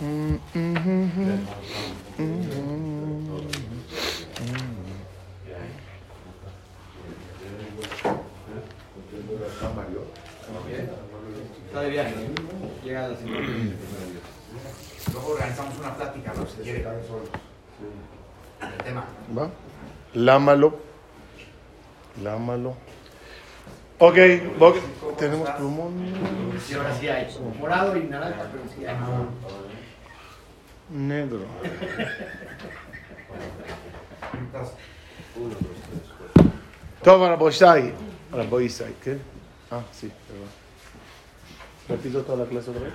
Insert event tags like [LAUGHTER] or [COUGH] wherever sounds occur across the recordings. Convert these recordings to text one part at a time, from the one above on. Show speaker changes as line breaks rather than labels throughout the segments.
Está de viaje. Llega a las Luego organizamos una plática, ¿no? Si quiere, solos. El tema.
¿Va? Lámalo. Lámalo. Ok, tenemos plumón.
Sí, ahora sí hay. Morado y naranja, pero sí hay.
Negro. Todo para Boisai. Para Boisai, ¿qué? Ah, sí, perdón. Repito toda la clase otra vez.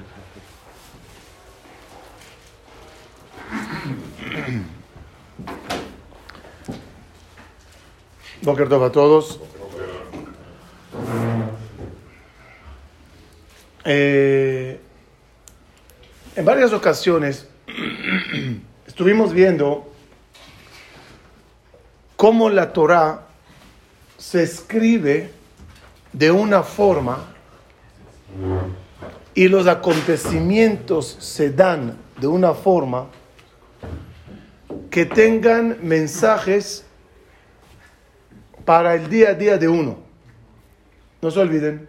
Boker Tov a todos. Eh, en varias ocasiones [CLEARS THROAT] estuvimos viendo cómo la Torah se escribe de una forma y los acontecimientos se dan de una forma que tengan mensajes para el día a día de uno. No se olviden,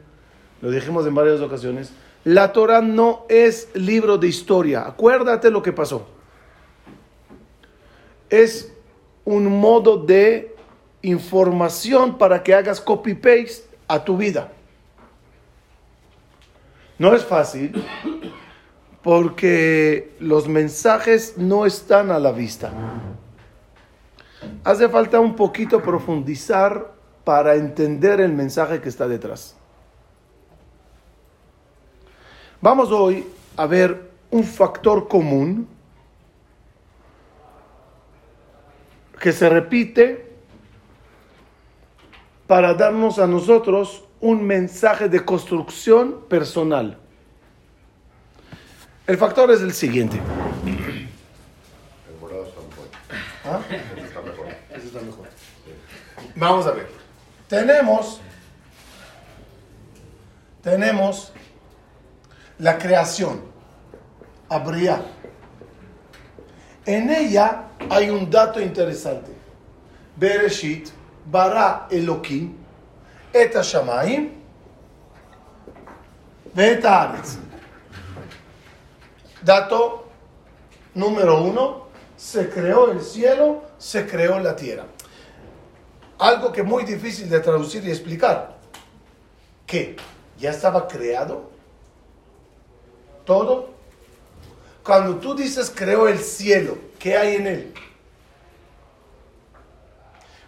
lo dijimos en varias ocasiones, la Torah no es libro de historia. Acuérdate lo que pasó. Es un modo de información para que hagas copy-paste a tu vida. No es fácil porque los mensajes no están a la vista. Hace falta un poquito profundizar para entender el mensaje que está detrás. Vamos hoy a ver un factor común que se repite para darnos a nosotros un mensaje de construcción personal. El factor es el siguiente. Vamos a ver. Tenemos, tenemos la creación, habría. En ella hay un dato interesante. Bereshit bara Elohim et Shamaim et Aretz. Dato número uno, se creó el cielo, se creó la tierra. Algo que es muy difícil de traducir y explicar, que ya estaba creado ¿Todo? Cuando tú dices creó el cielo, ¿qué hay en él?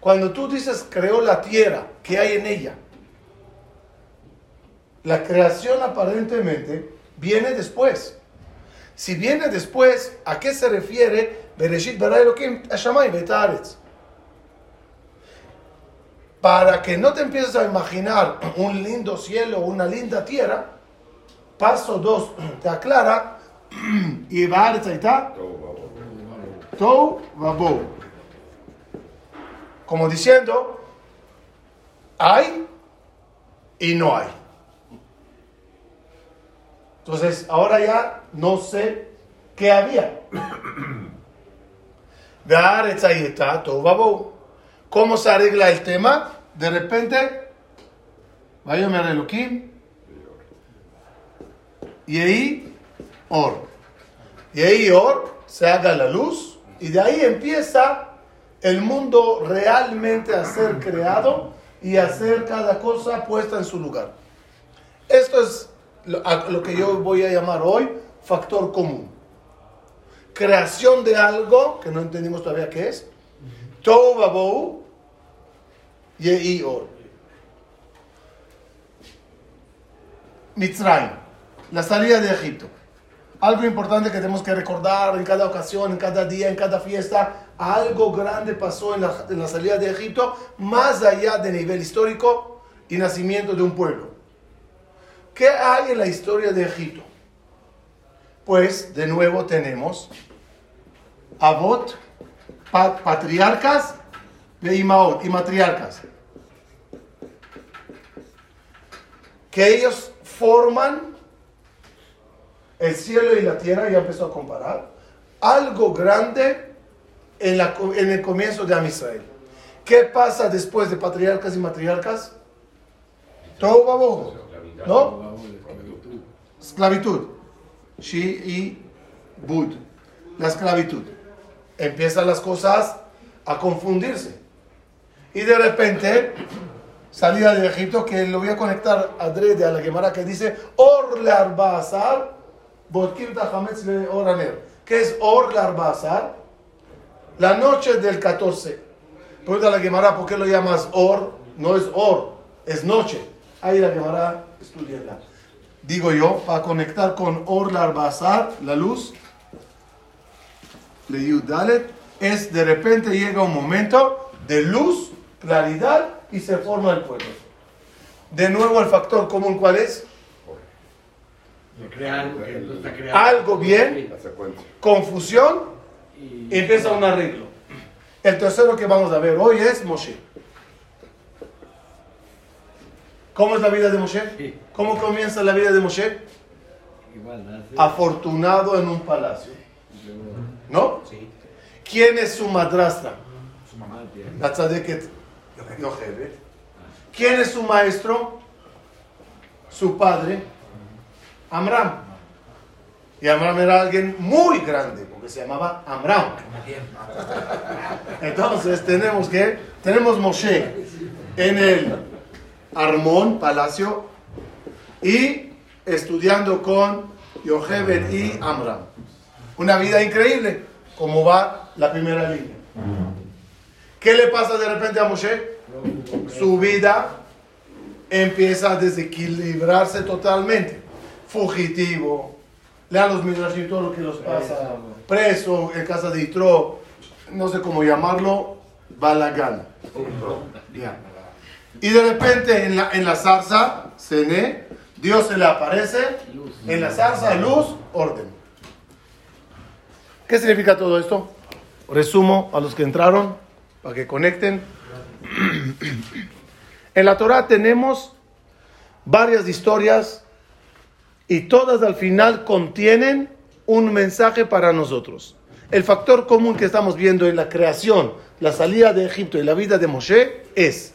Cuando tú dices creó la tierra, ¿qué hay en ella? La creación aparentemente viene después. Si viene después, ¿a qué se refiere? Bereshit bara Elohim. Para que no te empieces a imaginar un lindo cielo una linda tierra, paso dos [CLEARS THROAT] te aclara [CLEARS THROAT] y baaretz ahí está. Tou vabo. Como diciendo, hay y no hay. Entonces, ahora ya no sé qué había. [CLEARS THROAT] ¿Cómo se arregla el tema? De repente, vaya a Elohim, y ahí, or. Y ahí, or, se haga la luz, y de ahí empieza el mundo realmente a ser creado y a ser cada cosa puesta en su lugar. Esto es lo, que yo voy a llamar hoy factor común. Creación de algo que no entendimos todavía qué es. Tohu Babou, Yehi Or. Mitzrayim, la salida de Egipto. Algo importante que tenemos que recordar en cada ocasión, en cada día, en cada fiesta. Algo grande pasó en la, en la salida de Egipto, más allá de nivel histórico y nacimiento de un pueblo. ¿Qué hay en la historia de Egipto? Pues de nuevo tenemos pat- patriarcas de Imaot y matriarcas. Que ellos forman el cielo y la tierra, ya empezó a comparar, algo grande en, la, en el comienzo de Am Israel. ¿Qué pasa después de patriarcas y matriarcas? Todo va abajo, ¿no? Esclavitud. Shi y Bud. La esclavitud. Empiezan las cosas a confundirse. Y de repente, salida de Egipto, que lo voy a conectar a Drede, a la Gemara, que dice, Or le arbazar, le oraner. ¿Qué es Or le arbazar? La noche del 14. Pregunta la Gemara, ¿por qué lo llamas Or? No es Or, es noche. Ahí la Gemara, estudiarla. Digo yo, para conectar con Or le arbazar, la luz, le Yudalet, es de repente llega un momento de luz, claridad y se forma el pueblo. De nuevo el factor común, ¿cuál es? Algo bien, confusión y empieza un arreglo. El tercero que vamos a ver hoy es Moshe. ¿Cómo es la vida de Moshe? ¿Cómo comienza la vida de Moshe? Afortunado en un palacio. ¿No? ¿Quién es su madrastra? Su mamá. La tzadeket ¿Quién es su maestro? Su padre, Amram. Y Amram era alguien muy grande, porque se llamaba Amram. Entonces tenemos que, tenemos Moshe en el Armón, palacio, y estudiando con Yochebed y Amram. Una vida increíble, como va la primera línea. ¿Qué le pasa de repente a Moshe? Su vida empieza a desequilibrarse totalmente. Fugitivo, lean los midrashim todo lo que los pasa, preso en casa de Itro, no sé cómo llamarlo, balagán. Y de repente en la, en la zarza, Sene, Dios se le aparece, en la zarza, luz, orden. ¿Qué significa todo esto? Resumo a los que entraron para que conecten. [CLEARS THROAT] En la Torah tenemos varias historias y todas al final contienen un mensaje para nosotros. El factor común que estamos viendo en la creación, la salida de Egipto y la vida de Moshe es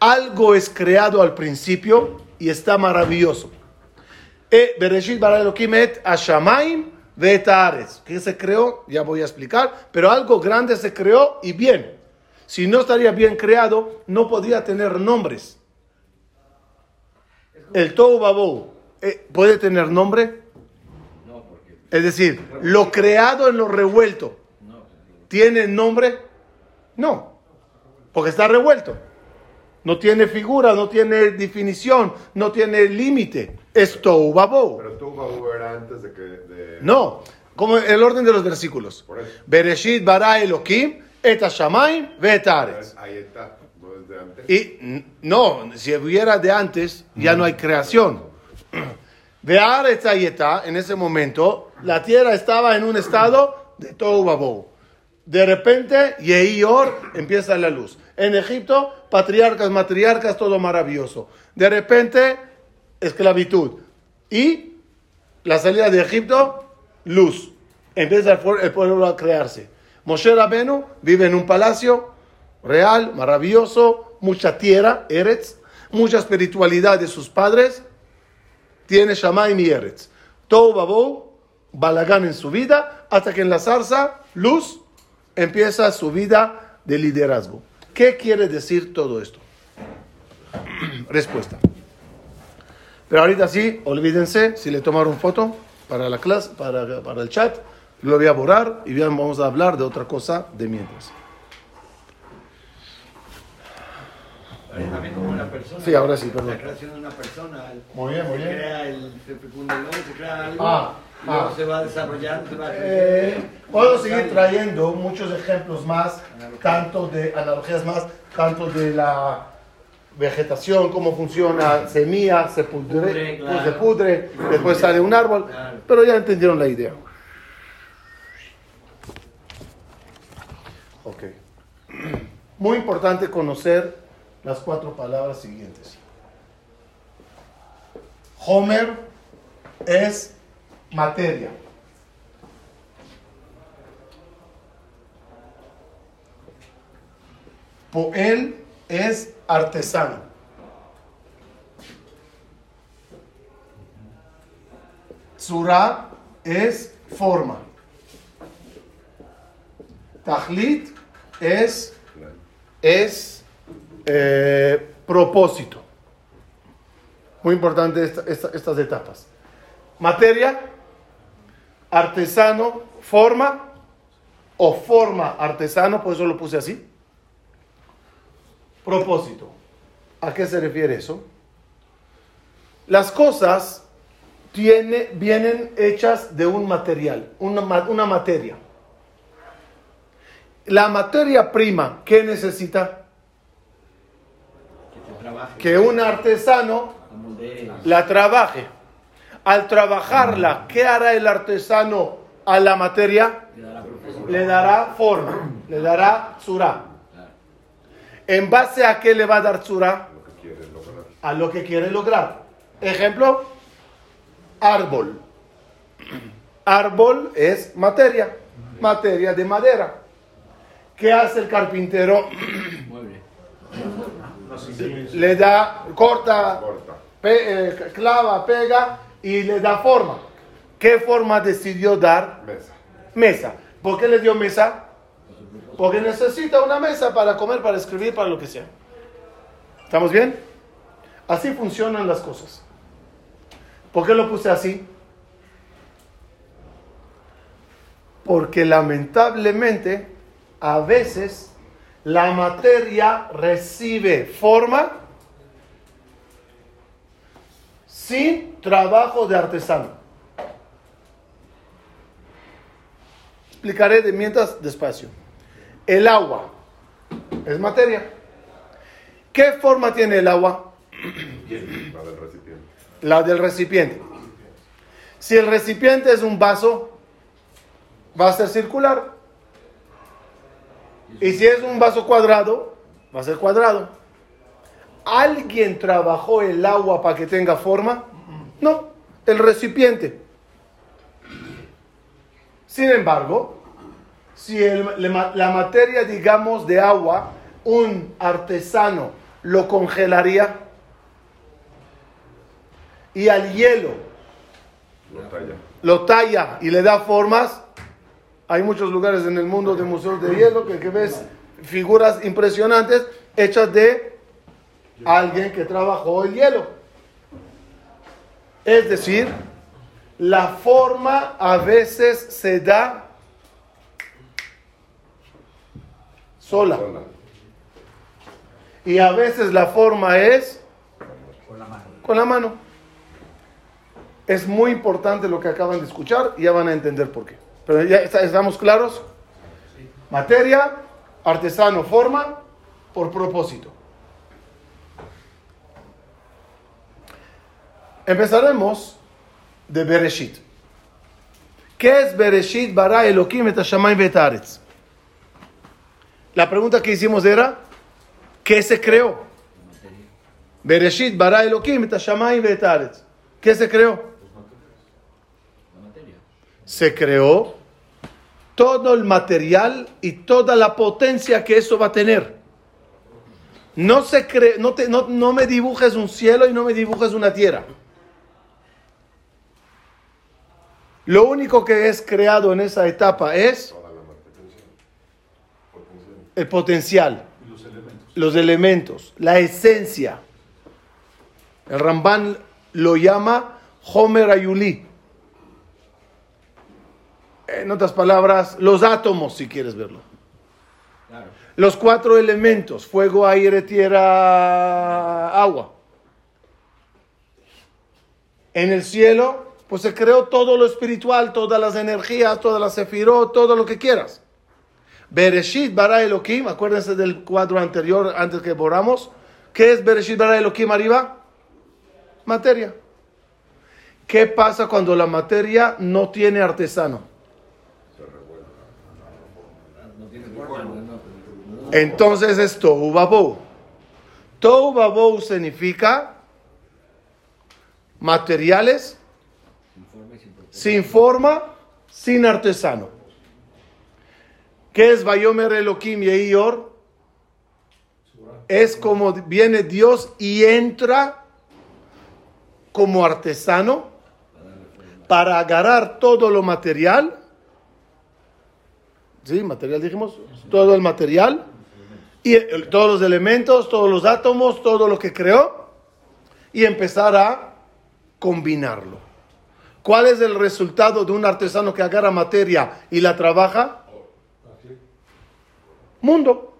algo es creado al principio y está maravilloso. E. ¿Qué se creó? Ya voy a explicar. Pero algo grande se creó y bien. Si no estaría bien creado, no podría tener nombres. El Babou eh, puede tener nombre. Es decir, lo creado en lo revuelto. ¿Tiene nombre? No. Porque está revuelto. No tiene figura, no tiene definición, no tiene límite. Es.
Pero era antes de que.
No, como el orden de los versículos. Bereshit bara Elohim et ve
Ahí está.
Y no, si hubiera de antes, ya no hay creación. [CLEARS THROAT] En ese momento, la tierra estaba en un estado de todo babou. De repente, Yehior empieza la luz. En Egipto, patriarcas, matriarcas, todo maravilloso. De repente, esclavitud. Y la salida de Egipto, luz. Empieza el pueblo a crearse. Moshe Rabenu vive en un palacio real, maravilloso, mucha tierra, Eretz, mucha espiritualidad de sus padres. Tiene Shamaim y Eretz. Todo babou, balagán en su vida, hasta que en la zarza, luz, empieza su vida de liderazgo. ¿Qué quiere decir todo esto? [CLEARS THROAT] Respuesta. Pero ahorita sí, olvídense, si le tomaron foto para la clase, para, para el chat, lo voy a borrar y vamos a hablar de otra cosa de mientras.
También como una persona.
Sí, ahora sí, perdón.
La creación de una persona.
Muy bien, muy bien.
Se crea el, se fecunda el se crea algo.
Ah,
y luego
ah.
se va desarrollando, se va
Eh, puedo seguir trayendo muchos ejemplos más, tanto de analogías más, tanto de la vegetación, cómo funciona, semilla, se pudre,
Pudre, claro.
se pudre, después sale un árbol,
Claro.
pero ya entendieron la idea. Ok. Muy importante conocer las cuatro palabras siguientes. Homer es materia. Poel es artesano. Tzura es forma. Tajlit es, es eh, propósito. Muy importante esta- esta- estas etapas. Materia, artesano, forma o forma artesano, por eso lo puse así. Propósito. ¿A qué se refiere eso? Las cosas tiene, vienen hechas de un material, una, una materia. La materia prima, ¿qué necesita?
Que te trabaje.
Que un artesano
la
trabaje. Al trabajarla, ¿qué hará el artesano a la materia? Le dará forma, le dará tzura.
Claro.
¿En base a qué le va a dar
lograr.
A lo que quiere lograr. Ejemplo, árbol. Árbol es materia, materia de madera. ¿Qué hace el carpintero?
Mueble. [CLEARS THROAT]
Le da, corta,
Corta.
pe- eh, clava, pega y le da forma. ¿Qué forma decidió dar?
Mesa.
Mesa. ¿Por qué le dio mesa? Porque necesita una mesa para comer, para escribir, para lo que sea. ¿Estamos bien? Así funcionan las cosas. ¿Por qué lo puse así? Porque lamentablemente a veces la materia recibe forma sin trabajo de artesano. Explicaré de mientras despacio. El agua es materia. ¿Qué forma tiene el agua?
La del recipiente.
La del recipiente. Si el recipiente es un vaso, va a ser circular. Y si es un vaso cuadrado, va a ser cuadrado. ¿Alguien trabajó el agua para que tenga forma? No, el recipiente. Sin embargo, si el- la materia, digamos, de agua, un artesano lo congelaría y al hielo
Lo talla.
lo talla y le da formas. Hay muchos lugares en el mundo de museos de hielo que, ves figuras impresionantes hechas de alguien que trabajó el hielo. Es decir, la forma a veces se da Sola. y a veces la forma es con la mano. Es muy importante lo que acaban de escuchar y ya van a entender por qué. Pero ya estamos claros. Materia, artesano, forma, por propósito. Empezaremos de Bereshit. ¿Qué es Bereshit bara Elohim et hashamayim ve'et haaretz? La pregunta que hicimos era, ¿qué se creó? Bereshit bara Elohim et hashamayim ve'et haaretz. ¿Qué se creó?
La materia.
Se creó todo el material y toda la potencia que eso va a tener. No, se cre- no, te- no, no me dibujes un cielo y no me dibujes una tierra. Lo único que es creado en esa etapa es el potencial,
y los elementos.
los elementos, la esencia. El Ramban lo llama Homer Ayuli. En otras palabras, los átomos, si quieres verlo.
Claro.
Los cuatro elementos, fuego, aire, tierra, agua. En el cielo, pues se creó todo lo espiritual, todas las energías, todas las sefirot, todo lo que quieras. Bereshit bara Elohim, acuérdense del cuadro anterior, antes que borramos. ¿Qué es Bereshit bara Elohim arriba? Materia. ¿Qué pasa cuando la materia no tiene artesano?
Se revuelve.
No tiene forma. No, no, no.
Entonces es Tohu Babou. Tohu significa materiales
sin
forma, sin artesano. ¿Qué es Bayomer Elohim Yehior? Es como viene Dios y entra como artesano para agarrar todo lo material. ¿Sí? Material dijimos. Todo el material. Y todos los elementos, todos los átomos, todo lo que creó. Y empezar a combinarlo. ¿Cuál es el resultado de un artesano que agarra materia y la trabaja? Mundo.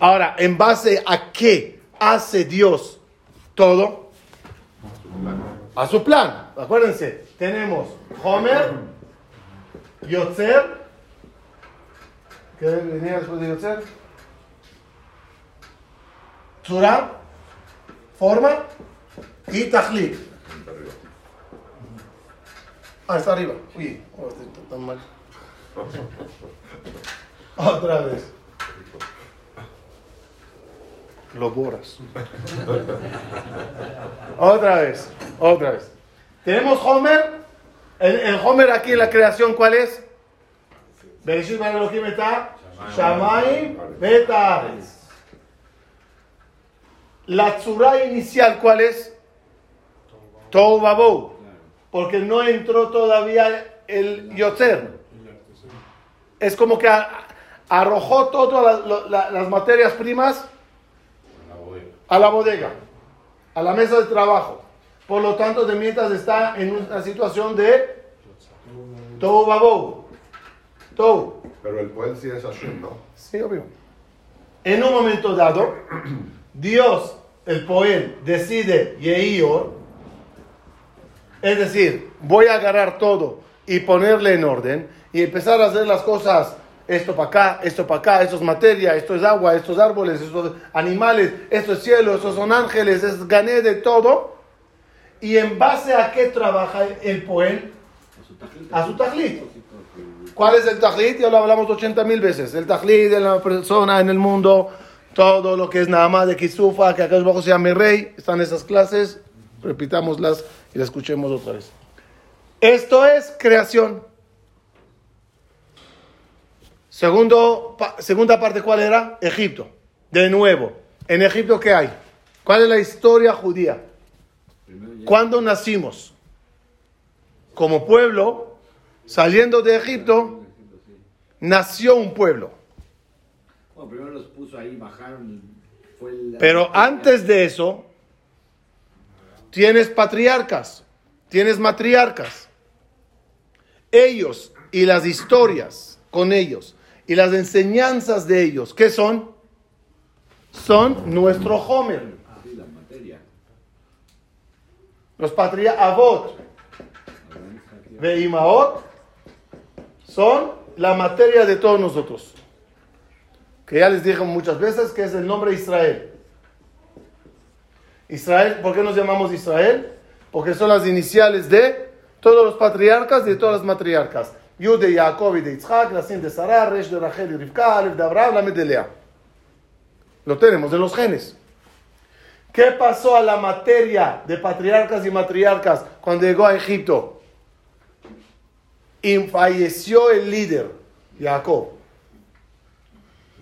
Ahora, ¿en base a qué hace Dios todo? A su plan. Acuérdense, tenemos Homer, Yotzer. ¿Qué venía después de Yotzer? Tzura, forma y Tajlit. Ah, está arriba. Uy, oh, estoy tan mal. [LAUGHS] Otra vez. Lo borras. otra vez, otra vez. Tenemos Homer. El, el Homer aquí en la creación, ¿cuál es? Bereshit bara Elohim eta Shamayim beta Aretz. La tzura inicial, ¿cuál es? Tohu Babou. Porque no entró todavía el Yotzer. Es como que arrojó todas las, lo- la- las materias primas a la bodega, a la mesa de trabajo. Por lo tanto, de mientras está en una situación de Tohu Babou. Tohu.
Pero el poder sí es Hashem, ¿no?
Sí, obvio. En un momento dado, Dios, el Poel, decide Yehior, es decir, voy a agarrar todo y ponerle en orden y empezar a hacer las cosas, esto para acá, esto para acá, esto es materia, esto es agua, estos árboles, estos animales, esto es cielo, estos son ángeles, es gané de todo. Y en base a qué trabaja el Poel, a su tajlit. ¿Cuál es el tajlit? Ya lo hablamos 80 mil veces. El tajlit de la persona en el mundo, todo lo que es nada más de Kisufa, que acá abajo se llama rey, están esas clases, repitámoslas y las escuchemos otra vez. Esto es creación. Segundo, pa- segunda parte, ¿cuál era? Egipto. De nuevo, en Egipto, ¿qué hay? ¿Cuál es la historia judía? ¿Cuándo nacimos? Como pueblo, saliendo de Egipto, nació un pueblo.
Bueno, primero los puso ahí, bajaron y fue el...
Pero antes de eso, tienes patriarcas, tienes matriarcas. Ellos y las historias con ellos y las enseñanzas de ellos, ¿qué son? Son nuestro Homer.
Materia.
Los patria Avot, Veimaot, son la materia de todos nosotros. Que ya les dije muchas veces que es el nombre Israel. Israel, ¿por qué nos llamamos Israel? Porque son las iniciales de todos los patriarcas y de todas las matriarcas. Yud de Jacob y de Yitzhak, la Sin de Sarah, de Rachel y Rivka, de Abraham, la de. Lo tenemos en los genes. ¿Qué pasó a la materia de patriarcas y matriarcas cuando llegó a Egipto? Falleció el líder, Jacob.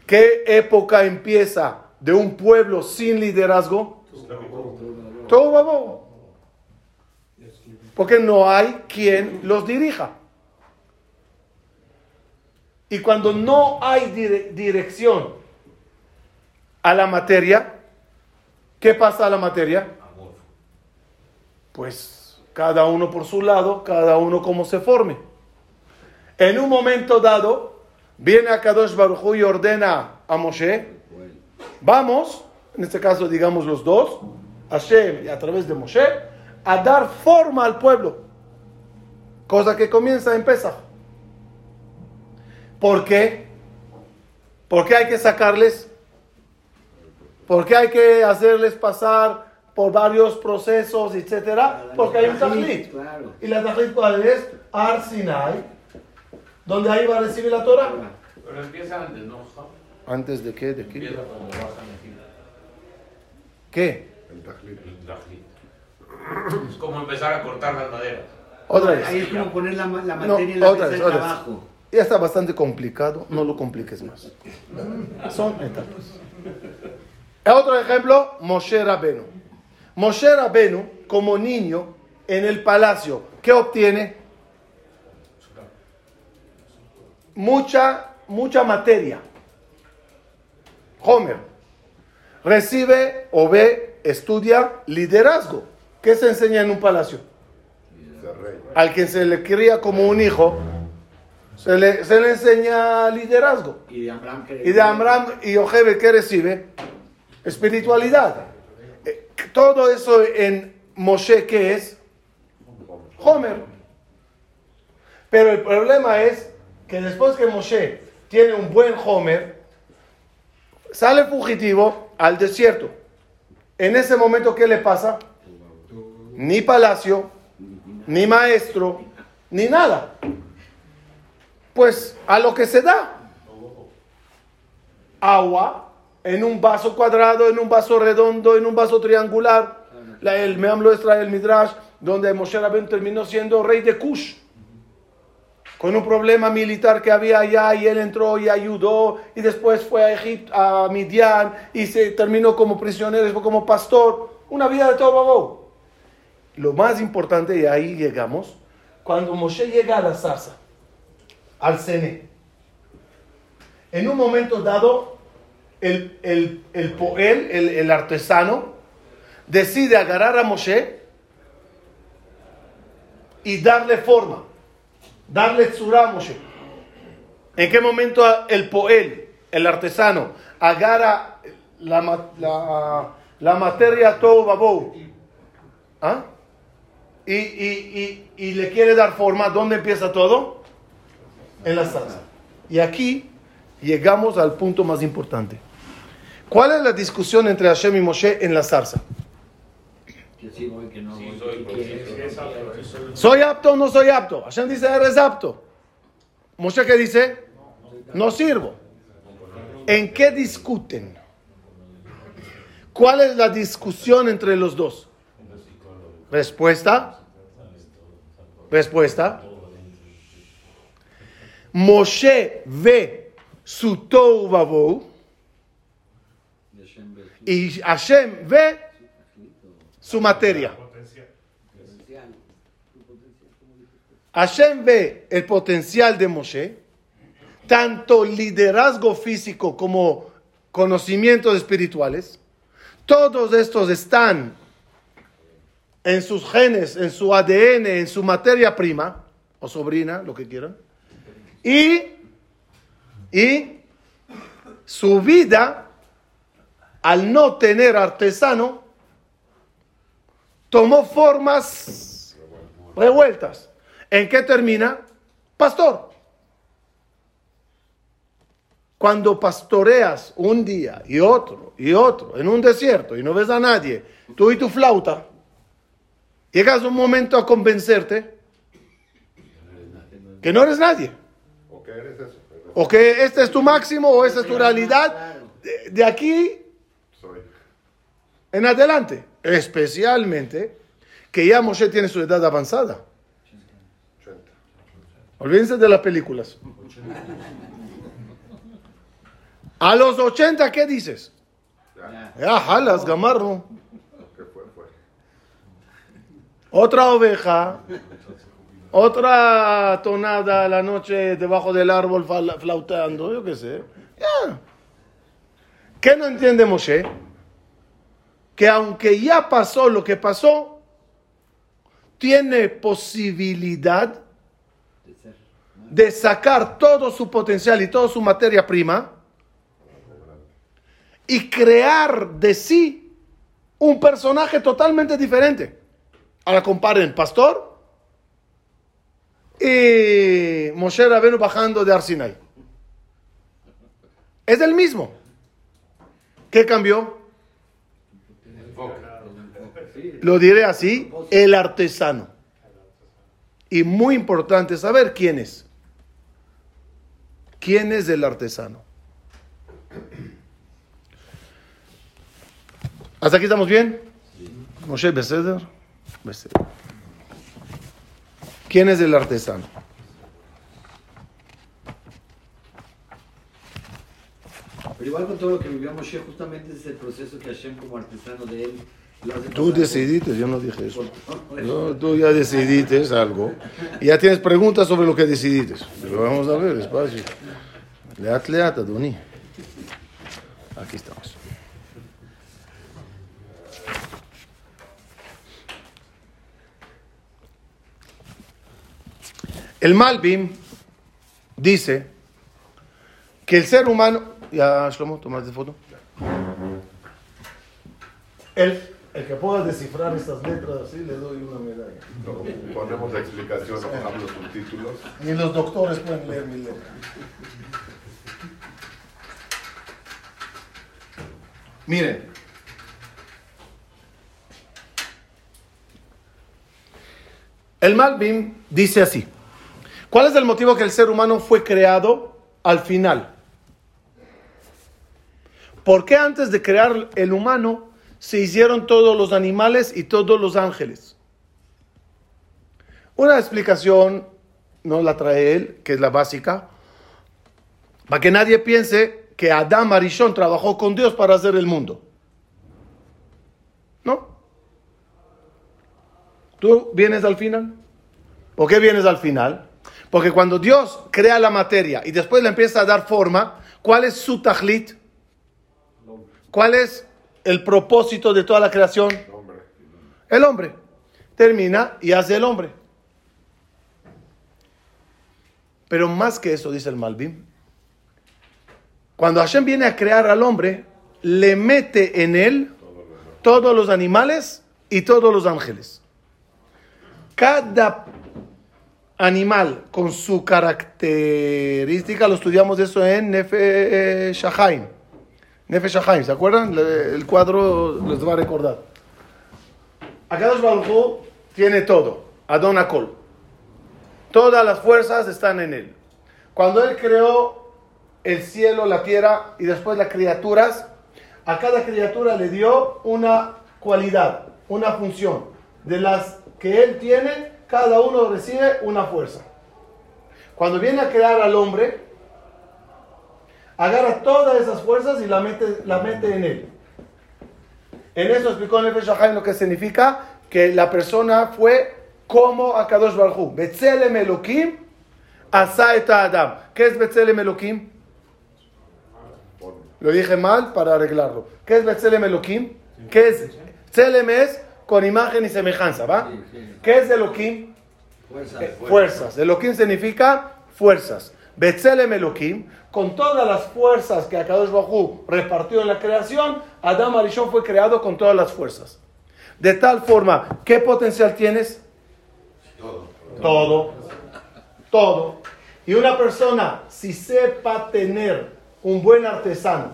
¿Qué época empieza de un pueblo sin liderazgo? Todo babo. Porque no hay quien los dirija. Y cuando no hay dire- dirección a la materia, ¿qué pasa a la materia? Pues cada uno por su lado, cada uno como se forme. En un momento dado, viene a Kadosh Baruj y ordena a Moshe, vamos, en este caso digamos los dos, Hashem y a través de Moshe, a dar forma al pueblo. Cosa que comienza en Pesach. ¿Por qué? ¿Por qué hay que sacarles? ¿Por qué hay que hacerles pasar por varios procesos, etcétera? Porque hay un tajlit. ¿Y la tajlit cuál es? Ar Donde ahí va a recibir la Torah.
Pero empieza antes, ¿no?
¿Antes de qué? ¿De qué?
Empieza cuando bajan aquí.
¿Qué?
El Tajlit.
El Tajlit. Es como empezar a cortar las maderas.
Otra vez.
Ahí es como poner la, la
No,
materia en la
otra
mesa
vez,
de
otra vez.
trabajo.
Ya está bastante complicado, no lo compliques más. Son etapas. Otro ejemplo, Moshe Rabenu. Moshe Rabenu, como niño, en el palacio, ¿qué obtiene? Mucha, mucha materia. Homer. Recibe o ve, estudia liderazgo. ¿Qué se enseña en un palacio? Al que se le cría como un hijo, se le, se le enseña liderazgo.
Y de Abraham que
Y de Amram y Ojebe, ¿qué recibe? Espiritualidad. Eh, Todo eso en Moshe, ¿qué es? Homer. Pero el problema es que después que Moshe tiene un buen Homer, sale fugitivo al desierto. En ese momento, ¿qué le pasa? Ni palacio, ni maestro, ni nada. Pues a lo que se da. Agua en un vaso cuadrado, en un vaso redondo, en un vaso triangular. La- el Meam lo extrae el Midrash, donde Moshe Rabén terminó siendo rey de Cush. Con un problema militar que había allá y él entró y ayudó y después fue a Egipto, a Midian y se terminó como prisionero, después como pastor. Una vida de todo babó. Lo más importante, y ahí llegamos, cuando Moshe llega a la zarza, al Cené. En un momento dado, el, el, el el, el artesano, decide agarrar a Moshe y darle forma, darle tzura Moshe. ¿En qué momento el poel, el artesano, agarra la, la materia todo babou? ¿Ah? Y, y, y, y le quiere dar forma, ¿dónde empieza todo? En la salsa. Y aquí llegamos al punto más importante. ¿Cuál es la discusión entre Hashem y Moshe en la zarza?
Que sí voy, que no voy.
soy-
que quiere,
sí,
que
es
no
apto,
quiere.
eso
¿Soy apto o no soy apto? Hashem dice, eres apto. Moshe qué dice? No sirvo. ¿En qué discuten? ¿Cuál es la discusión entre los dos? Respuesta. Respuesta. Moshe ve su tohu y Hashem ve su materia. Hashem ve el potencial de Moshe, tanto liderazgo físico como conocimientos espirituales. Todos estos están en sus genes, en su ADN, en su materia prima, o sobrina, lo que quieran. Y, y su vida, al no tener artesano, tomó formas revueltas. ¿En qué termina? Pastor. Cuando pastoreas un día y otro y otro en un desierto y no ves a nadie, tú y tu flauta, llegas un momento a convencerte que no eres nadie.
¿O qué eres eso?
O que este es tu máximo o esa es tu realidad. De, de aquí en adelante. Especialmente que ya Moshe tiene su edad avanzada.
80.
Olvídense de las películas. A los 80, ¿qué dices?
Ya.
Jalas, gamarro. Otra oveja. Otra tonada la noche debajo del árbol fla- flautando, yo qué sé. Ya. ¿Qué no entiende Moshe? Que aunque ya pasó lo que pasó, tiene posibilidad
De
sacar todo su potencial y toda su materia prima y crear de sí un personaje totalmente diferente. Ahora comparen pastor y Moshe Rabenu bajando de Arsinai. Es el mismo. ¿Qué cambió? Lo diré así, el artesano. Y muy importante saber quién es. ¿Quién es el artesano? ¿Hasta aquí estamos bien? Moshe Beseder. ¿Quién es el artesano?
Pero igual con todo lo que vivió Moshe, justamente es el proceso que Hashem como artesano de él
Tú decidiste, yo no dije eso. tú ya decidiste algo. Y ya tienes preguntas sobre lo que decidiste. Pero vamos a ver, despacio. Leat, leat, Adoni. Aquí estamos. El Malbim dice que el ser humano. Ya, Shlomo, tomaste foto. El, el que pueda descifrar estas letras así, le doy una medalla.
No, Ponemos la explicación, hablo subtítulos.
Ni los doctores pueden leer mi letra. Miren. El Malbim dice así. ¿Cuál es el motivo que el ser humano fue creado al final? ¿Por qué antes de crear el humano se hicieron todos los animales y todos los ángeles? Una explicación no la trae él, que es la básica, para que nadie piense que Adam Arishon trabajó con Dios para hacer el mundo. ¿No? ¿Tú vienes al final? ¿Por qué vienes al final? Porque cuando Dios crea la materia y después le empieza a dar forma, ¿cuál es su tajlit? ¿Cuál es el propósito de toda la creación?
Hombre,
El hombre. Termina y hace el hombre. Pero más que eso, dice el Malvin, cuando Hashem viene a crear al hombre, le mete en él todos los animales y todos los ángeles. Cada animal con su característica, lo estudiamos eso en Nefe Shahaim. Nefe Shahaim, ¿se acuerdan? El cuadro les va a recordar. Akadosh Baruj tiene todo, Adon Akol. Todas las fuerzas están en él. Cuando él creó el cielo, la tierra y después las criaturas, a cada criatura le dio una cualidad, una función. De las que él tiene, cada uno recibe una fuerza. Cuando viene a crear al hombre, agarra todas esas fuerzas y la mete, la mete en él. En eso explicó Nefesh Haim lo que significa que la persona fue como a Kadosh Baruj Betzelem Elohim asa et Adam. ¿Qué es Betzelem Elohim? Lo dije mal para arreglarlo. ¿Qué es Betzelem Elohim? ¿Qué es? Tzelem es con imagen y semejanza, ¿va? ¿Qué es Elohim?
Fuerza,
Eh, Fuerzas. Elohim significa fuerzas. Betzelem Elohim, con todas las fuerzas que Akadosh Bajú repartió en la creación, Adam Arishon fue creado con todas las fuerzas. De tal forma, ¿qué potencial tienes?
Todo.
Todo. Todo. Y una persona, si sepa tener un buen artesano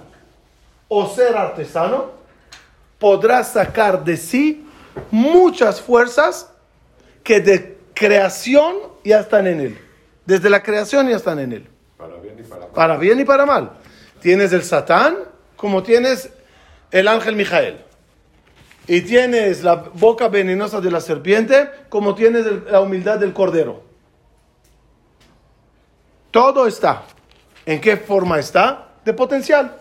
o ser artesano, podrá sacar de sí muchas fuerzas que de creación ya están en él. Desde la creación ya están en él.
para bien y para mal.
Para bien y para mal. Tienes el Satán como tienes el ángel Mijael. Y tienes la boca venenosa de la serpiente como tienes el- la humildad del cordero. Todo está. ¿En qué forma está? De potencial.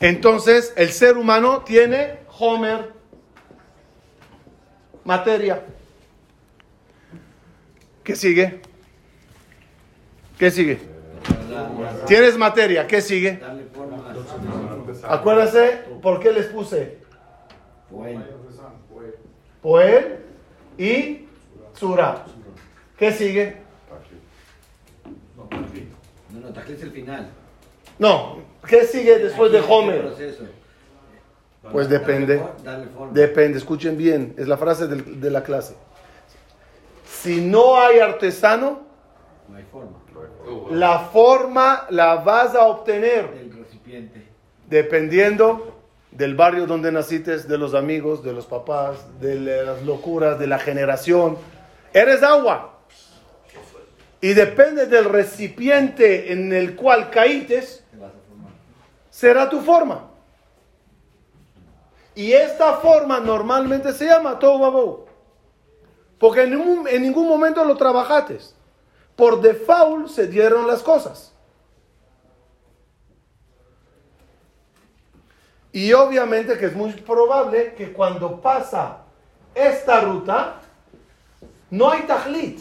Entonces, el ser humano tiene Homer, materia. ¿Qué sigue? ¿Qué sigue? Tienes materia, ¿qué sigue? Acuérdense por qué les puse Poel y Tzura. ¿Qué sigue?
no, no, es el final.
No, ¿qué sigue después de Homer? Pues depende. Depende, escuchen bien, es la frase de la clase. Si no hay artesano,
No hay forma.
La forma la vas a obtener
El recipiente.
dependiendo del barrio donde naciste, de los amigos, de los papás, de las locuras, de la generación. Eres agua. Y depende del recipiente en el cual caítes,
Te vas a formar.
será tu forma. Y esta forma normalmente se llama Tohu Bohu. Porque en ningún, en ningún momento lo trabajaste. Por default se dieron las cosas. Y obviamente que es muy probable que cuando pasa esta ruta, no hay tajlit.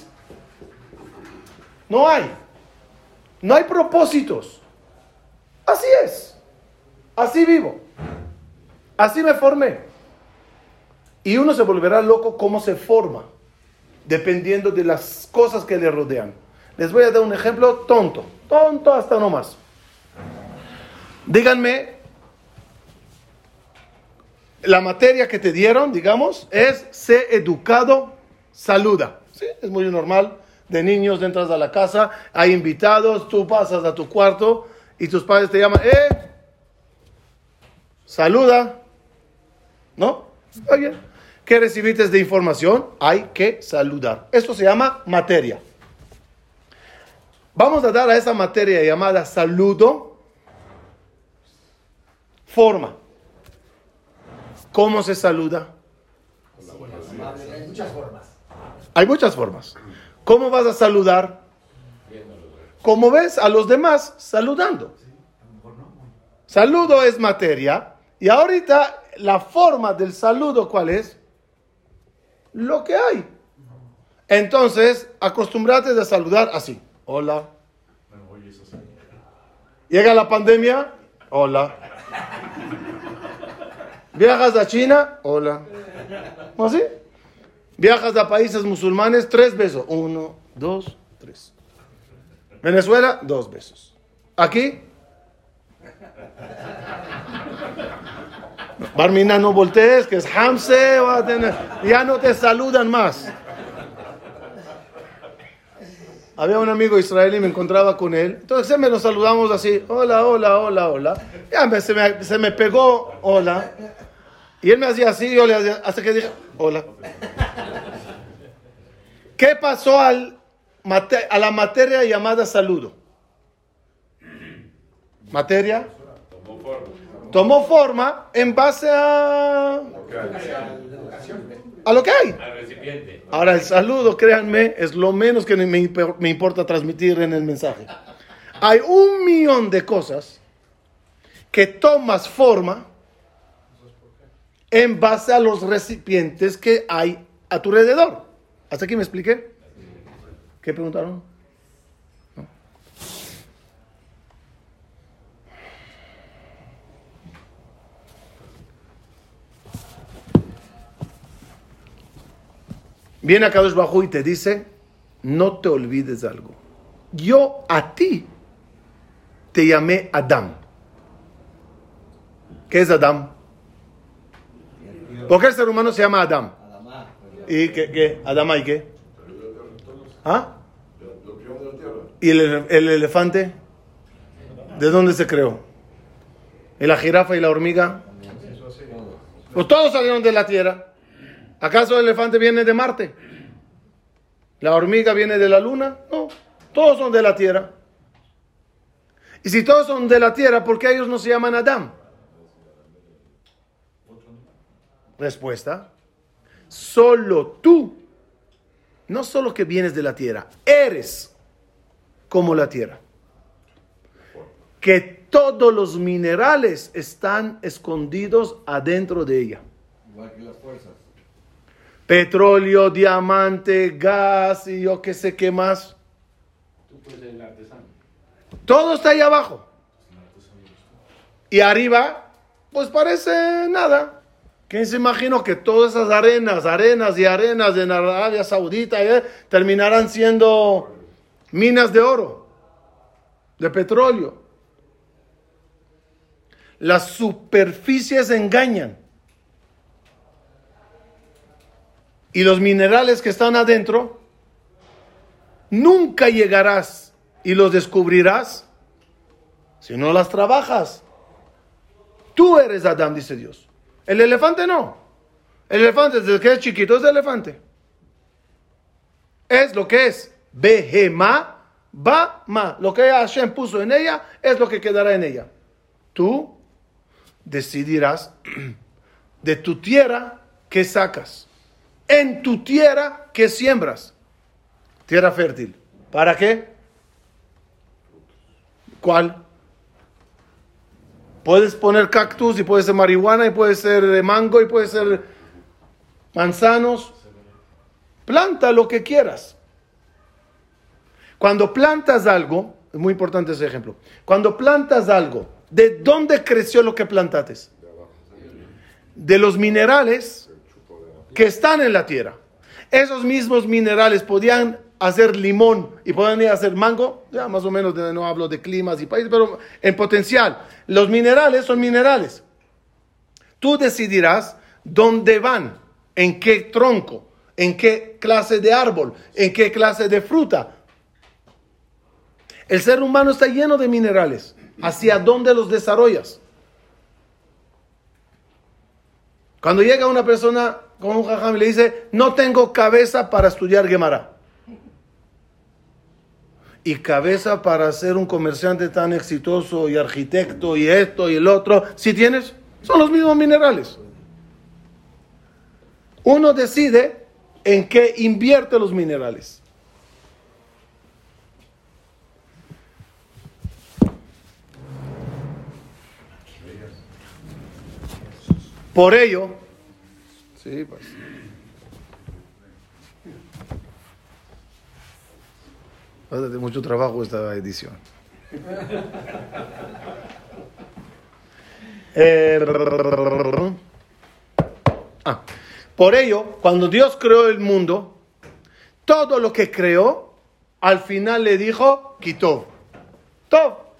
No hay. No hay propósitos. Así es. Así vivo. Así me formé. Y uno se volverá loco cómo se forma, dependiendo de las cosas que le rodean. Les voy a dar un ejemplo tonto, tonto hasta no más. Díganme, la materia que te dieron, digamos, es ser educado, saluda. ¿Sí? Es muy normal. De niños entras a la casa, hay invitados, tú pasas a tu cuarto y tus padres te llaman, ¡eh! Saluda. ¿No? Oye, ¿qué recibiste de información? Hay que saludar. Esto se llama materia. Vamos a dar a esa materia llamada saludo forma. ¿Cómo se saluda?
Hay muchas formas.
Hay muchas formas. ¿Cómo vas a saludar? Como ves a los demás saludando. Saludo es materia. Y ahorita la forma del saludo, ¿cuál es? Lo que hay. Entonces, acostumbrate a saludar así. Hola. Llega la pandemia. Hola. Viajas a China. Hola. ¿No así? Viajas a países musulmanes. Tres besos. Uno, dos, tres. Venezuela. Dos besos. Aquí. Barmina, no voltees, que es Hamse, va a tener- ya no te saludan más. Había un amigo israelí, me encontraba con él, entonces me lo saludamos así, hola, hola, hola, hola. Ya me- se, me, se me pegó, hola. Y él me hacía así, yo le hacía, hasta que dije, hola. ¿Qué pasó al, a la materia llamada saludo? Materia tomó forma en base a, a lo que hay. Ahora, el saludo, créanme, es lo menos que me, me importa transmitir en el mensaje. Hay un millón de cosas que tomas forma en base a los recipientes que hay a tu alrededor. ¿Hasta aquí me expliqué? ¿Qué preguntaron? Viene a Kadosh Bajú y te dice, no te olvides de algo. Yo a ti te llamé Adam. ¿Qué es Adam? ¿Por qué el ser humano se llama Adam? ¿Y qué? qué? ¿Adama y qué? ¿Ah? ¿Y el, el elefante? ¿De dónde se creó? ¿Y la jirafa y la hormiga? Pues todos salieron de la tierra. ¿Acaso el elefante viene de Marte? ¿La hormiga viene de la luna? No, todos son de la tierra. Y si todos son de la tierra, ¿por qué ellos no se llaman Adán? Respuesta. Solo tú, no solo que vienes de la tierra, eres como la tierra. Que todos los minerales están escondidos adentro de ella.
Igual que las fuerzas.
Petróleo, diamante, gas y yo qué sé qué más. Todo está ahí abajo. Y arriba, pues parece nada. ¿Quién se imaginó que todas esas arenas, arenas y arenas en Arabia Saudita eh, terminarán siendo minas de oro, de petróleo? Las superficies engañan. Y los minerales que están adentro, nunca llegarás y los descubrirás si no las trabajas. Tú eres Adán, dice Dios. El elefante no. El elefante, desde que es chiquito, es elefante. Es lo que es. Behema, Bama. Lo que Hashem puso en ella es lo que quedará en ella. Tú decidirás [CLEARS THROAT] de tu tierra qué sacas. En tu tierra que siembras. Tierra fértil. ¿Para qué? ¿Cuál? Puedes poner cactus y puede ser marihuana y puede ser eh, mango y puede ser manzanos. Planta lo que quieras. Cuando plantas algo, es muy importante ese ejemplo. Cuando plantas algo, ¿de dónde creció lo que plantaste? De los minerales que están en la tierra. Esos mismos minerales podían hacer limón y podían hacer mango, ya más o menos no hablo de climas y países, pero en potencial. Los minerales son minerales. Tú decidirás dónde van, en qué tronco, en qué clase de árbol, en qué clase de fruta. El ser humano está lleno de minerales. ¿Hacia dónde los desarrollas? Cuando llega una persona con un jajam le dice, no tengo cabeza para estudiar Gemara. Y cabeza para ser un comerciante tan exitoso y arquitecto y esto y el otro. Si tienes, son los mismos minerales. Uno decide en qué invierte los minerales. Por ello, sí, pues. Va a tener mucho trabajo esta edición. Eh, ah, por ello, cuando Dios creó el mundo, todo lo que creó, al final le dijo, quitó. Todo.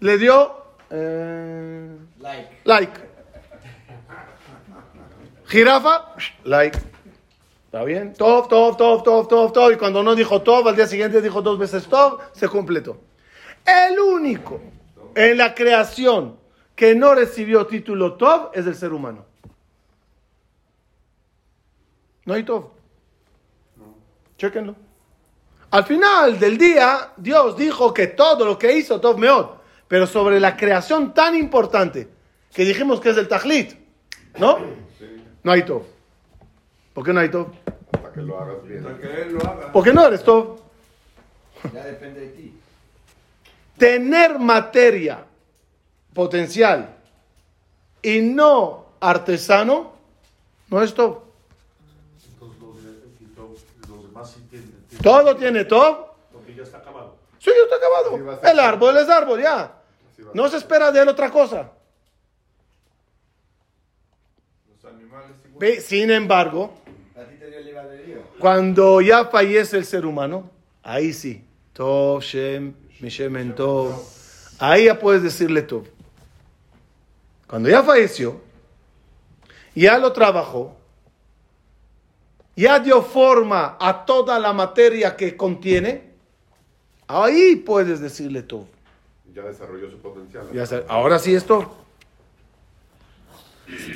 Le dio... eh,
Like.
like. Jirafa, like. ¿Está bien? Tov, tov, tov, tov, tov, tov. Y cuando no dijo tov, al día siguiente dijo dos veces tov, se completó. El único en la creación que no recibió título tov es el ser humano. No hay tov. Chequenlo. Al final del día, Dios dijo que todo lo que hizo tov meod. Pero sobre la creación tan importante que dijimos que es el tajlit, ¿no? No hay tov. ¿Por qué no hay tov?
Para que lo hagas bien.
Para que él lo haga.
Porque no eres tov.
Ya depende de ti.
Tener materia potencial y no artesano no es tov.
Entonces los, de- quitó- los demás sí tienen. tienen-
Todo tiene tov.
Porque ya está acabado.
Sí, ya está acabado. El árbol es árbol, ya. No se espera de él otra cosa.
Los animales igual.
Ve, Sin embargo. Cuando ya fallece el ser humano, ahí sí. Tov, Shem, Mishem, Tov. Ahí ya puedes decirle Tov. Cuando ya falleció, ya lo trabajó, ya dio forma a toda la materia que contiene, ahí puedes decirle Tov.
Ya desarrolló su potencial.
Ya ahora sí es Tov.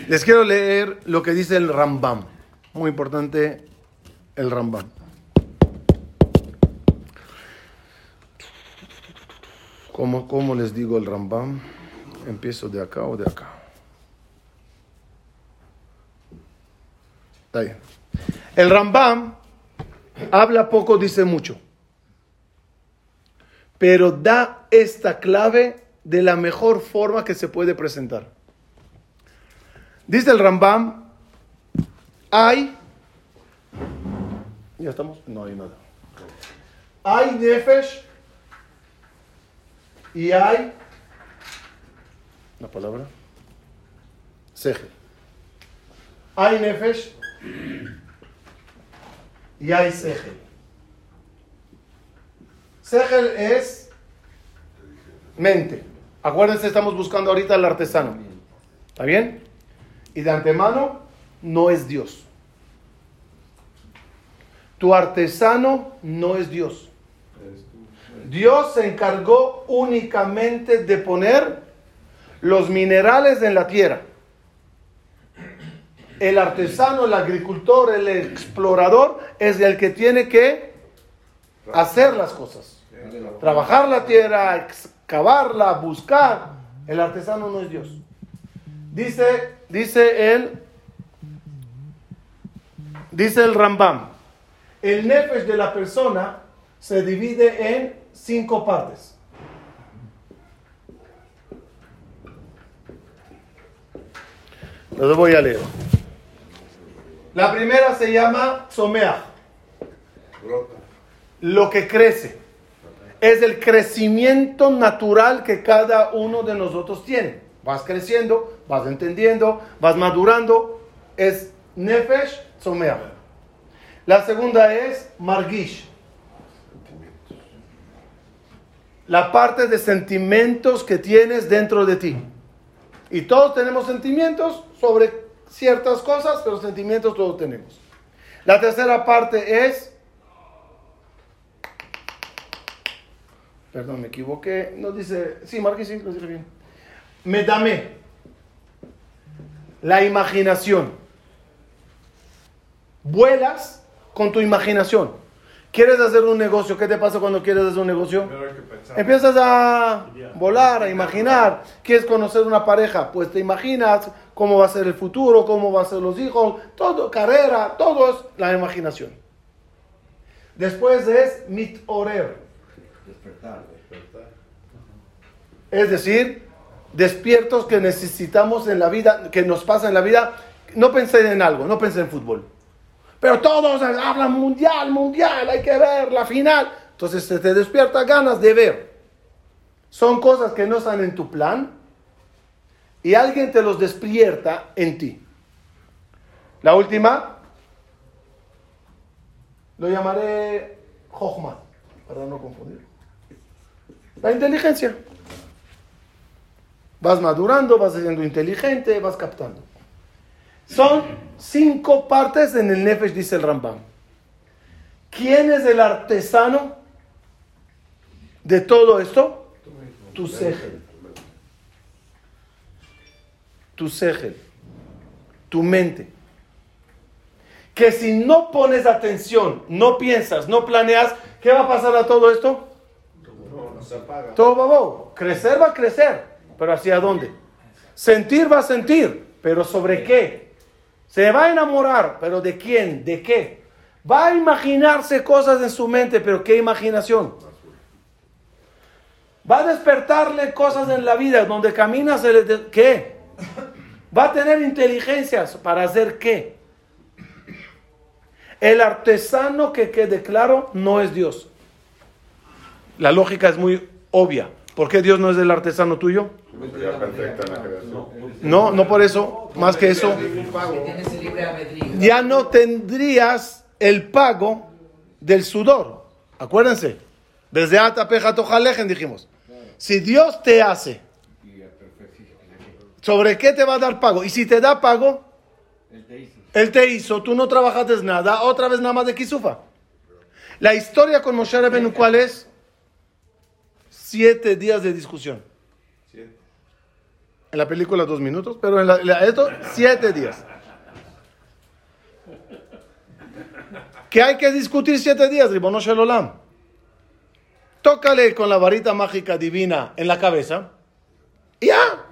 Les quiero leer lo que dice el Rambam. Muy importante el Rambam. ¿Cómo, les digo el Rambam? ¿Empiezo de acá o de acá? Bien. El Rambam habla poco, dice mucho. Pero da esta clave de la mejor forma que se puede presentar. Dice el Rambam, hay... ¿Ya estamos? No hay nada. Hay Nefesh y hay... ¿La palabra? Sejel. Hay Nefesh y hay Sejel. Sejel es mente. Acuérdense, estamos buscando ahorita al artesano. ¿Está bien? Y de antemano, no es Dios. Tu artesano no es Dios. Dios se encargó únicamente de poner los minerales en la tierra. El artesano, el agricultor, el explorador es el que tiene que hacer las cosas. Trabajar la tierra, excavarla, buscar. El artesano no es Dios. Dice, dice él, Dice el Rambam, el nefesh de la persona se divide en cinco partes. Los voy a leer. La primera se llama
Brota.
lo que crece. Es el crecimiento natural que cada uno de nosotros tiene. Vas creciendo, vas entendiendo, vas madurando. Es Nefesh Someach. La segunda es Margish. La parte de sentimientos que tienes dentro de ti. Y todos tenemos sentimientos sobre ciertas cosas, pero sentimientos todos tenemos. La tercera parte es... Perdón, me equivoqué. No dice... Sí, Marquis, sí, lo dije bien. Me dame. La imaginación. Vuelas con tu imaginación. ¿Quieres hacer un negocio? ¿Qué te pasa cuando quieres hacer un negocio? Empiezas a volar, a imaginar. ¿Quieres conocer una pareja? Pues te imaginas cómo va a ser el futuro, cómo van a ser los hijos, todo, carrera, todo es la imaginación. Después es mitorer,
Despertar.
es decir, despiertos que necesitamos en la vida, que nos pasa en la vida. No pensé en algo, no pensé en fútbol. Pero todos hablan mundial, mundial, hay que ver la final. Entonces se te despierta ganas de ver. Son cosas que no están en tu plan y alguien te los despierta en ti. La última, lo llamaré Jochma, para no confundir. La inteligencia. Vas madurando, vas siendo inteligente, vas captando. Son cinco partes en el Nefesh, dice el Rambam. ¿Quién es el artesano de todo esto? Tu segel. Tu segel. Tu mente. Que si no pones atención, no piensas, no planeas, ¿qué va a pasar a todo esto? Todo babo. Crecer va a crecer, pero ¿hacia dónde? Sentir va a sentir, pero ¿sobre qué? Se va a enamorar, pero ¿de quién? ¿De qué? Va a imaginarse cosas en su mente, pero ¿qué imaginación? Va a despertarle cosas en la vida, donde camina, se le de- ¿qué? Va a tener inteligencias para hacer qué? El artesano que quede claro no es Dios. La lógica es muy obvia. ¿Por qué Dios no es el artesano tuyo?
La creación.
No, no por eso, más que eso. Ya no tendrías el pago del sudor. Acuérdense. Desde Atapeja Tojalejen dijimos. Si Dios te hace, ¿sobre qué te va a dar pago? Y si te da pago,
Él te hizo.
Él te hizo, tú no trabajaste nada, otra vez nada más de Kisufa. La historia con Moshe Rabbeinu, ¿cuál es? Siete días de discusión. En la película dos minutos, pero en la, esto, siete días. Que hay que discutir siete días, Ribono Olam. Tócale con la varita mágica divina en la cabeza. Ya.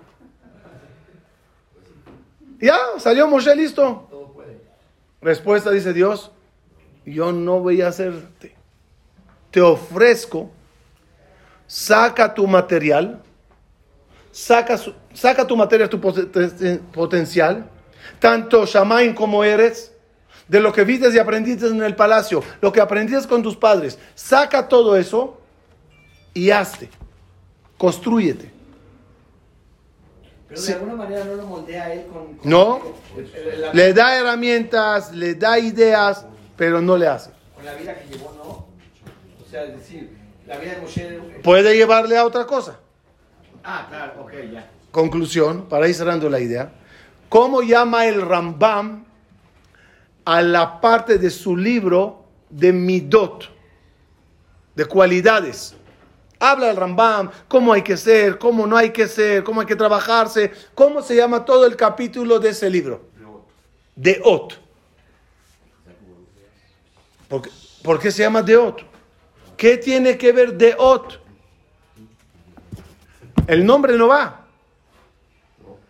Ya, salió Moshe listo. Respuesta dice Dios, yo no voy a hacerte. Te ofrezco, saca tu material, saca, su- saca tu material, tu poten- potencial, tanto Shamaim como eres, de lo que viste y aprendiste en el palacio, lo que aprendiste con tus padres, saca todo eso y hazte, construyete.
Pero
Sí.
de alguna manera no lo moldea él con. con-
No.
el- el-
Le da herramientas, le da ideas, pero no le hace.
con la vida que llevó, no. O sea, es decir, la vida de Moshe.
Puede llevarle a otra cosa.
Ah, claro, ok, ya.
Conclusión, para ir cerrando la idea. ¿Cómo llama el Rambam a la parte de su libro de Midot, de cualidades? Habla el Rambam, cómo hay que ser, cómo no hay que ser, cómo hay que trabajarse, cómo se llama todo el capítulo de ese libro. De Ot. ¿Por qué, por qué se llama de Ot? ¿Qué tiene que ver de Ot? El nombre no va.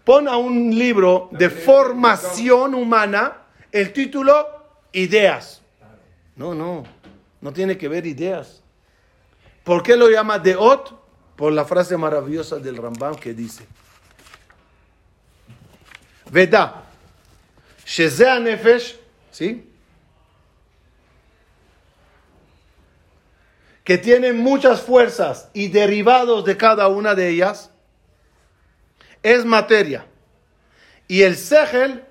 Pon a un libro de formación humana el título ideas. No, no, no tiene que ver ideas. ¿Por qué lo llama Deot? Por la frase maravillosa del Rambam que dice, Veda, Shezea Nefesh, ¿sí? Que tiene muchas fuerzas y derivados de cada una de ellas, es materia. Y el Segel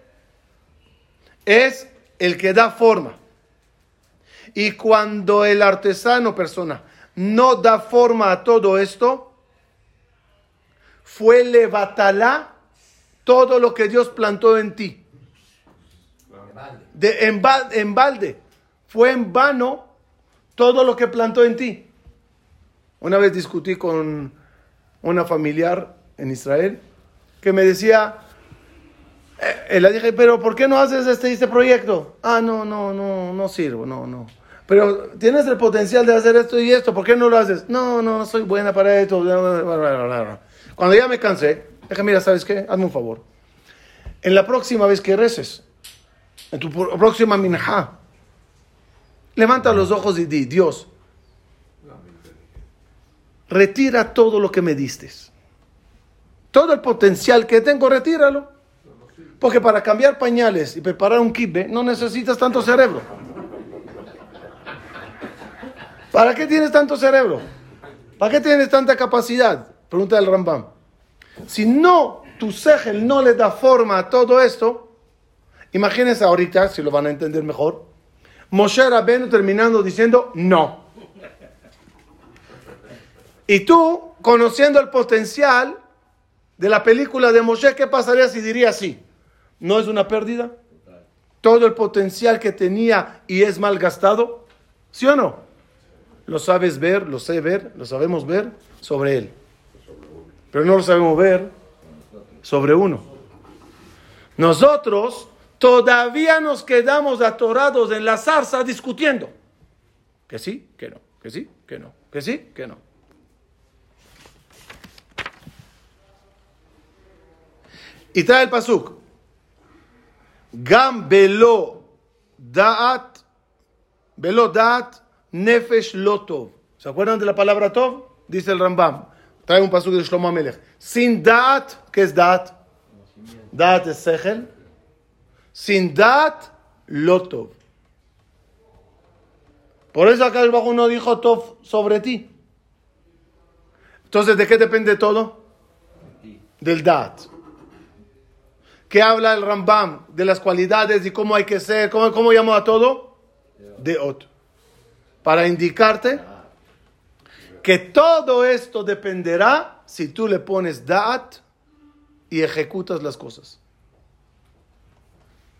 es el que da forma. Y cuando el artesano, persona, no da forma a todo esto, fue levatalá todo lo que Dios plantó en ti. De, en, en balde. Fue en vano todo lo que plantó en ti. Una vez discutí con una familiar en Israel que me decía, eh, le dije, pero ¿por qué no haces este, este proyecto? Ah, no, no, no, no sirvo, no, no. Pero tienes el potencial de hacer esto y esto, ¿por qué no lo haces? No, no, no soy buena para esto. Cuando ya me cansé, dije, mira, ¿sabes qué? Hazme un favor. En la próxima vez que reces, en tu próxima minja, levanta los ojos y di, Dios, retira todo lo que me diste. Todo el potencial que tengo, retíralo. Porque para cambiar pañales y preparar un kibe no necesitas tanto cerebro. ¿Para qué tienes tanto cerebro? ¿Para qué tienes tanta capacidad? Pregunta el Rambam. Si no, tu segel no le da forma a todo esto, imagínense ahorita, si lo van a entender mejor, Moshe Rabbeinu terminando diciendo no. Y tú, conociendo el potencial de la película de Moshe, ¿qué pasaría si diría así? ¿No es una pérdida? Todo el potencial que tenía y es mal gastado, ¿sí o no? Lo sabes ver, lo sé ver, lo sabemos ver sobre él. Pero no lo sabemos ver sobre uno. Nosotros todavía nos quedamos atorados en la zarza discutiendo. Que sí, que no, que sí, que no, que sí, que no. Y trae el pasuk. Gam belo da'at, belo da'at nefesh lotov. ¿Se acuerdan de la palabra tov? Dice el Rambam. Trae un pasuk de Shlomo Amelech. Sin da'at, ¿qué es da'at? Da'at es sechel. Sin da'at, lotov. Por eso acá el bajo no dijo tov sobre ti. Entonces, ¿de qué depende todo? Del da'at. ¿Qué habla el Rambam? De las cualidades y cómo hay que ser. ¿Cómo, cómo a todo? De ot. Para indicarte que todo esto dependerá si tú le pones da'at y ejecutas las cosas.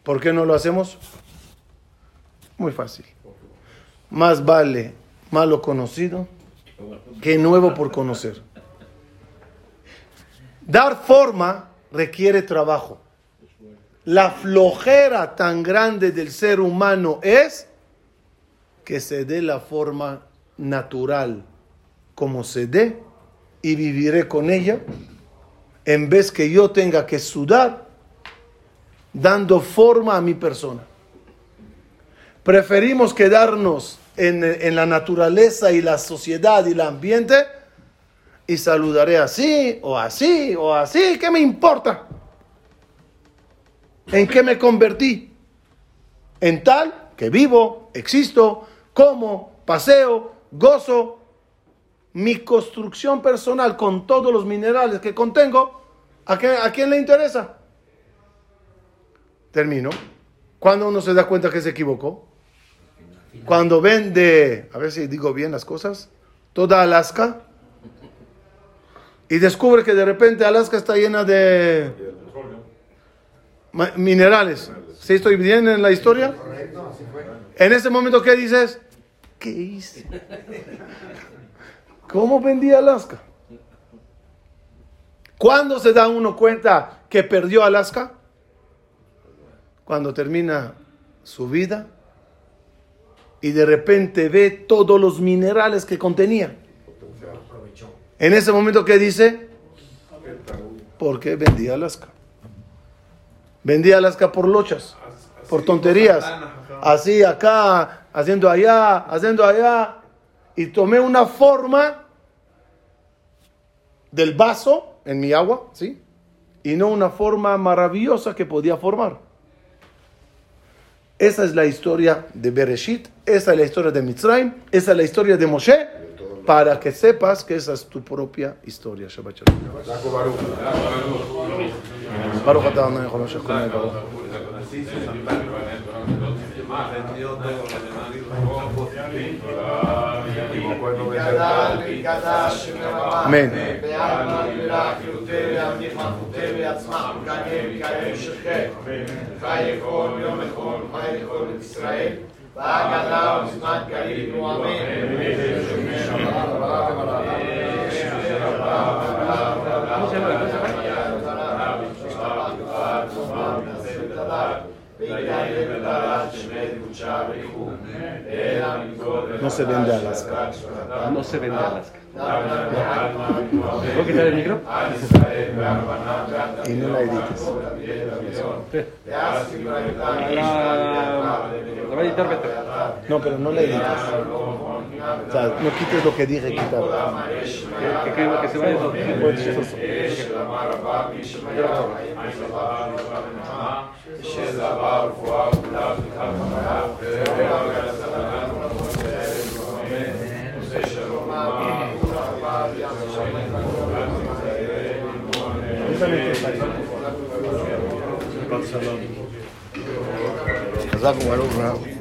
¿Por qué no lo hacemos? Muy fácil. Más vale malo conocido que nuevo por conocer. Dar forma requiere trabajo. La flojera tan grande del ser humano es que se dé la forma natural como se dé y viviré con ella en vez que yo tenga que sudar dando forma a mi persona. Preferimos quedarnos en, en la naturaleza y la sociedad y el ambiente y saludaré así o así o así, ¿qué me importa? ¿En qué me convertí? En tal que vivo, existo, como, paseo, gozo, mi construcción personal con todos los minerales que contengo, ¿a, qué- a quién le interesa? Termino. Cuando uno se da cuenta que se equivocó, cuando vende, a ver si digo bien las cosas, toda Alaska y descubre que de repente Alaska está llena de minerales. ¿Sí estoy bien en la historia? En ese momento, ¿qué dices? ¿Qué hice? ¿Cómo vendí Alaska? ¿Cuándo se da uno cuenta que perdió Alaska? Cuando termina su vida y de repente ve todos los minerales que contenía. En ese momento, ¿qué dice? ¿Por qué vendí Alaska? Vendí Alaska por lochas. por tonterías. Así acá, haciendo allá, haciendo allá. Y tomé una forma del vaso en mi agua, ¿sí? Y no una forma maravillosa que podía formar. Esa es la historia de Bereshit, esa es la historia de Mitzrayim, esa es la historia de Moshe, para que sepas que esa es tu propia historia. Shabbat shalom. bueno es el אמן. No se vende Alaska.
No se vende Alaska. ¿Puedo quitar el micro?
Y no la edites.
La, va a editar Beto.
No, pero no la edites. O sea, no quites lo que dije quitar.
Que, que, que se vaya todo.
חזק וברוך.